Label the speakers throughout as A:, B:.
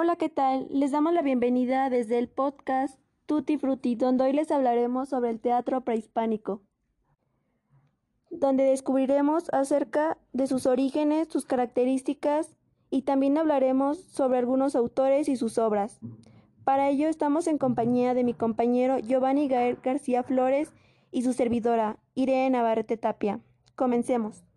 A: Hola, ¿qué tal? Les damos la bienvenida desde el podcast Tutti Frutti, donde hoy les hablaremos sobre el teatro prehispánico, donde descubriremos acerca de sus orígenes, sus características y también hablaremos sobre algunos autores y sus obras. Para ello estamos en compañía de mi compañero Giovanni Gael García Flores y su servidora Irene Navarrete Tapia. Comencemos.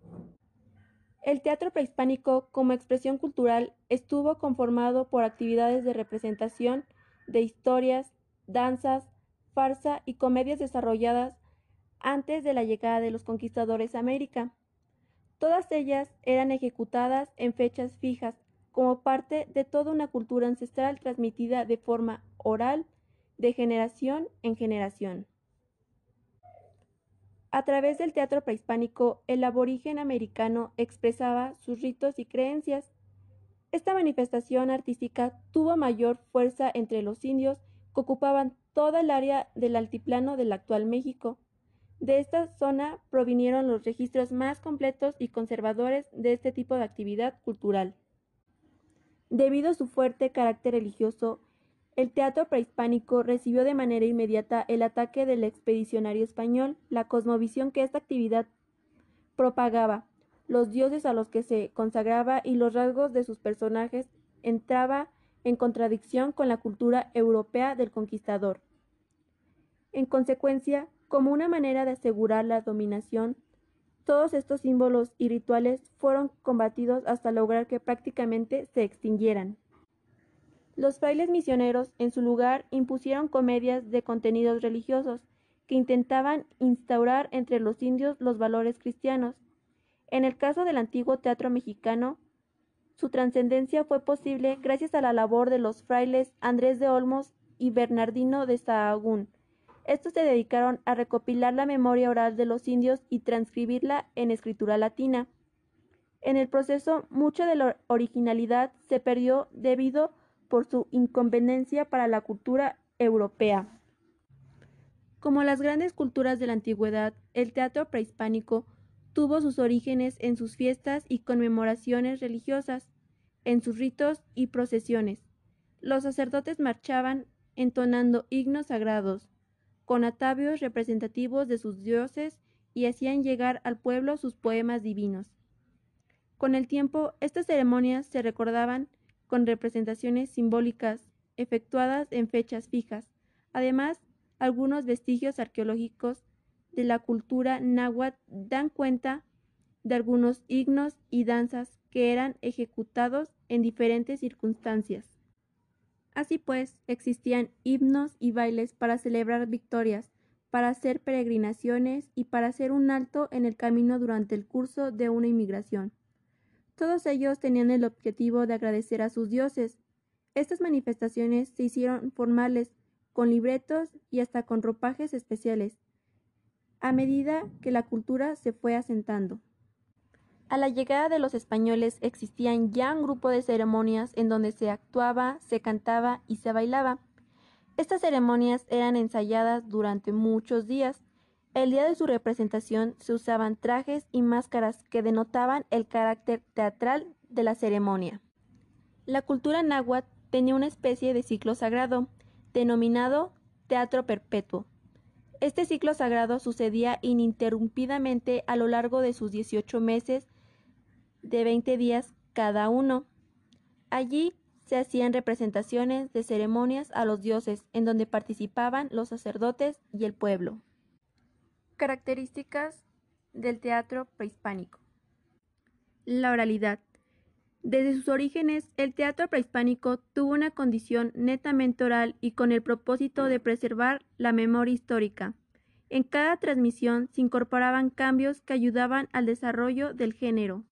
A: El teatro prehispánico como expresión cultural estuvo conformado por actividades de representación de historias, danzas, farsa y comedias desarrolladas antes de la llegada de los conquistadores a América. Todas ellas eran ejecutadas en fechas fijas, como parte de toda una cultura ancestral transmitida de forma oral de generación en generación. A través del teatro prehispánico, el aborigen americano expresaba sus ritos y creencias. Esta manifestación artística tuvo mayor fuerza entre los indios que ocupaban toda el área del altiplano del actual México. De esta zona provinieron los registros más completos y conservadores de este tipo de actividad cultural. Debido a su fuerte carácter religioso, el teatro prehispánico recibió de manera inmediata el ataque del expedicionario español, la cosmovisión que esta actividad propagaba, los dioses a los que se consagraba y los rasgos de sus personajes entraba en contradicción con la cultura europea del conquistador. En consecuencia, como una manera de asegurar la dominación, todos estos símbolos y rituales fueron combatidos hasta lograr que prácticamente se extinguieran. Los frailes misioneros, en su lugar, impusieron comedias de contenidos religiosos que intentaban instaurar entre los indios los valores cristianos. En el caso del antiguo teatro mexicano, su trascendencia fue posible gracias a la labor de los frailes Andrés de Olmos y Bernardino de Sahagún, estos se dedicaron a recopilar la memoria oral de los indios y transcribirla en escritura latina. En el proceso, mucha de la originalidad se perdió debido por su inconveniencia para la cultura europea. Como las grandes culturas de la antigüedad, el teatro prehispánico tuvo sus orígenes en sus fiestas y conmemoraciones religiosas, en sus ritos y procesiones. Los sacerdotes marchaban entonando himnos sagrados, con atavios representativos de sus dioses y hacían llegar al pueblo sus poemas divinos. Con el tiempo, estas ceremonias se recordaban con representaciones simbólicas efectuadas en fechas fijas. Además, algunos vestigios arqueológicos de la cultura náhuatl dan cuenta de algunos himnos y danzas que eran ejecutados en diferentes circunstancias. Así pues, existían himnos y bailes para celebrar victorias, para hacer peregrinaciones y para hacer un alto en el camino durante el curso de una inmigración. Todos ellos tenían el objetivo de agradecer a sus dioses. Estas manifestaciones se hicieron formales, con libretos y hasta con ropajes especiales, a medida que la cultura se fue asentando. A la llegada de los españoles existían ya un grupo de ceremonias en donde se actuaba, se cantaba y se bailaba. Estas ceremonias eran ensayadas durante muchos días. El día de su representación se usaban trajes y máscaras que denotaban el carácter teatral de la ceremonia. La cultura náhuatl tenía una especie de ciclo sagrado, denominado teatro perpetuo. Este ciclo sagrado sucedía ininterrumpidamente a lo largo de sus 18 meses de 20 días cada uno. Allí se hacían representaciones de ceremonias a los dioses, en donde participaban los sacerdotes y el pueblo. Características del teatro prehispánico. La oralidad. Desde sus orígenes, el teatro prehispánico tuvo una condición netamente oral y con el propósito de preservar la memoria histórica. En cada transmisión se incorporaban cambios que ayudaban al desarrollo del género.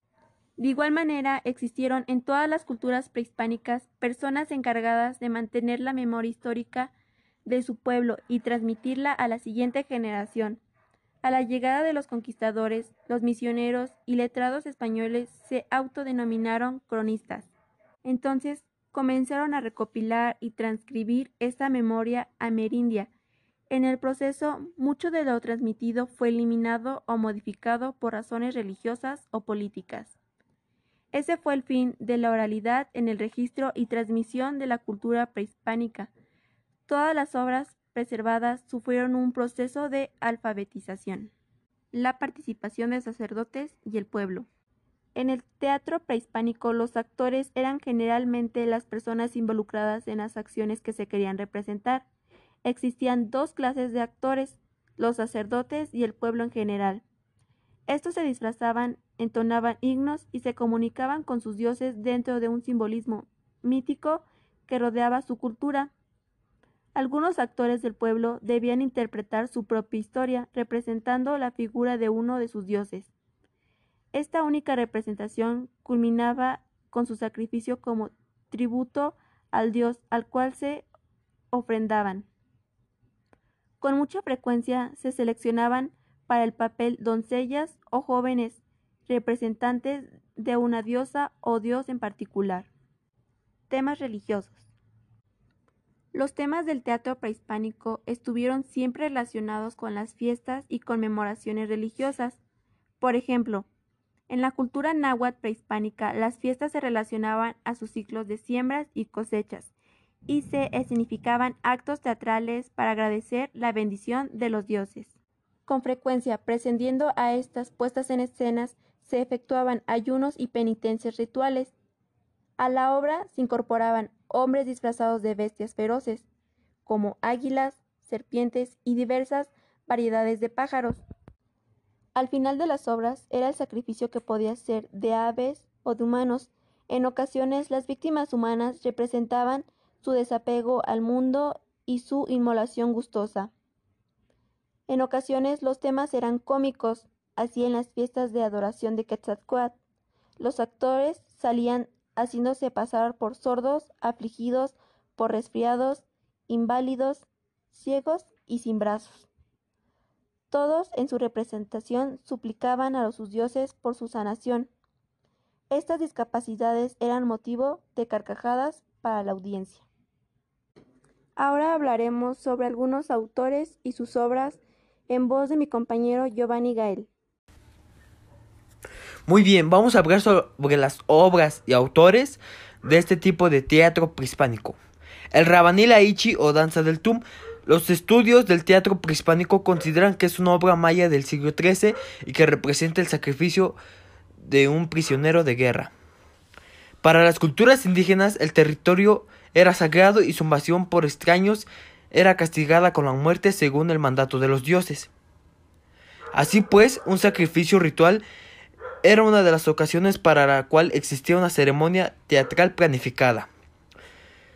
A: De igual manera, existieron en todas las culturas prehispánicas personas encargadas de mantener la memoria histórica de su pueblo y transmitirla a la siguiente generación. A la llegada de los conquistadores, los misioneros y letrados españoles se autodenominaron cronistas. Entonces comenzaron a recopilar y transcribir esta memoria amerindia. En el proceso, mucho de lo transmitido fue eliminado o modificado por razones religiosas o políticas. Ese fue el fin de la oralidad en el registro y transmisión de la cultura prehispánica. Todas las obras preservadas sufrieron un proceso de alfabetización. La participación de sacerdotes y el pueblo. En el teatro prehispánico los actores eran generalmente las personas involucradas en las acciones que se querían representar. Existían dos clases de actores, los sacerdotes y el pueblo en general. Estos se disfrazaban, entonaban himnos y se comunicaban con sus dioses dentro de un simbolismo mítico que rodeaba su cultura. Algunos actores del pueblo debían interpretar su propia historia, representando la figura de uno de sus dioses. Esta única representación culminaba con su sacrificio como tributo al dios al cual se ofrendaban. Con mucha frecuencia se seleccionaban para el papel doncellas o jóvenes representantes de una diosa o dios en particular. Temas religiosos. Los temas del teatro prehispánico estuvieron siempre relacionados con las fiestas y conmemoraciones religiosas. Por ejemplo, en la cultura náhuatl prehispánica, las fiestas se relacionaban a sus ciclos de siembras y cosechas, y se significaban actos teatrales para agradecer la bendición de los dioses. Con frecuencia, prescindiendo a estas puestas en escenas, se efectuaban ayunos y penitencias rituales. A la obra se incorporaban hombres disfrazados de bestias feroces, como águilas, serpientes y diversas variedades de pájaros. Al final de las obras era el sacrificio que podía ser de aves o de humanos. En ocasiones las víctimas humanas representaban su desapego al mundo y su inmolación gustosa. En ocasiones los temas eran cómicos, así en las fiestas de adoración de Quetzalcoatl. Los actores salían haciéndose pasar por sordos, afligidos, por resfriados, inválidos, ciegos y sin brazos. Todos en su representación suplicaban a sus dioses por su sanación. Estas discapacidades eran motivo de carcajadas para la audiencia. Ahora hablaremos sobre algunos autores y sus obras en voz de mi compañero Giovanni Gael.
B: Muy bien, vamos a hablar sobre las obras y autores de este tipo de teatro prehispánico. El Rabanil Aichi o Danza del Tum. Los estudios del teatro prehispánico consideran que es una obra maya del siglo XIII y que representa el sacrificio de un prisionero de guerra. Para las culturas indígenas, el territorio era sagrado y su invasión por extraños era castigada con la muerte según el mandato de los dioses. Así pues, un sacrificio ritual era una de las ocasiones para la cual existía una ceremonia teatral planificada.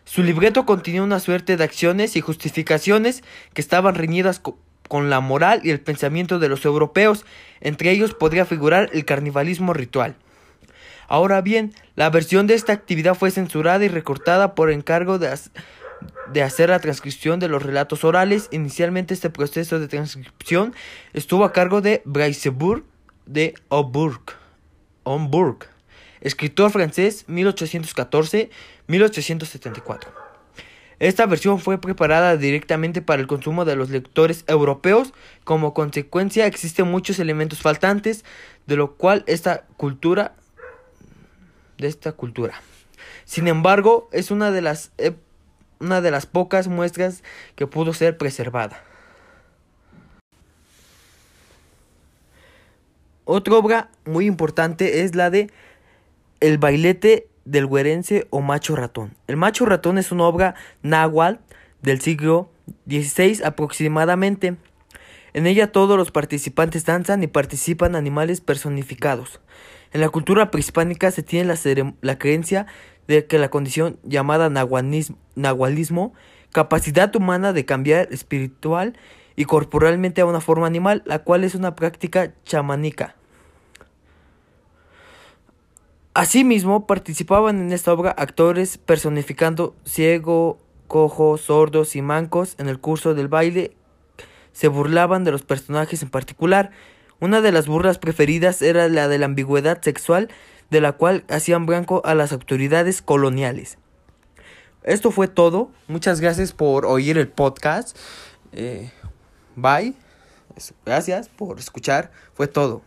B: Su libreto contenía una suerte de acciones y justificaciones que estaban reñidas con la moral y el pensamiento de los europeos, entre ellos podría figurar el carnivalismo ritual. Ahora bien, la versión de esta actividad fue censurada y recortada por encargo de, de hacer la transcripción de los relatos orales. Inicialmente este proceso de transcripción estuvo a cargo de Braisebourg de Homburg, escritor francés 1814-1874. Esta versión fue preparada directamente para el consumo de los lectores europeos. Como consecuencia existen muchos elementos faltantes, de lo cual esta cultura de esta cultura. Sin embargo, es una de las una de las pocas muestras que pudo ser preservada. Otra obra muy importante es la de El bailete del güerense o macho ratón. El macho ratón es una obra náhuatl del siglo XVI aproximadamente. En ella todos los participantes danzan y participan animales personificados. En la cultura prehispánica se tiene la, creencia de que la condición llamada nahualismo, capacidad humana de cambiar espiritual y corporalmente a una forma animal, la cual es una práctica chamánica. Asimismo, participaban en esta obra actores personificando ciego, cojos, sordos y mancos en el curso del baile. Se burlaban de los personajes en particular. Una de las burlas preferidas era la de la ambigüedad sexual, de la cual hacían blanco a las autoridades coloniales. Esto fue todo. Muchas gracias por oír el podcast. Eh, Bye. Gracias por escuchar. Fue todo.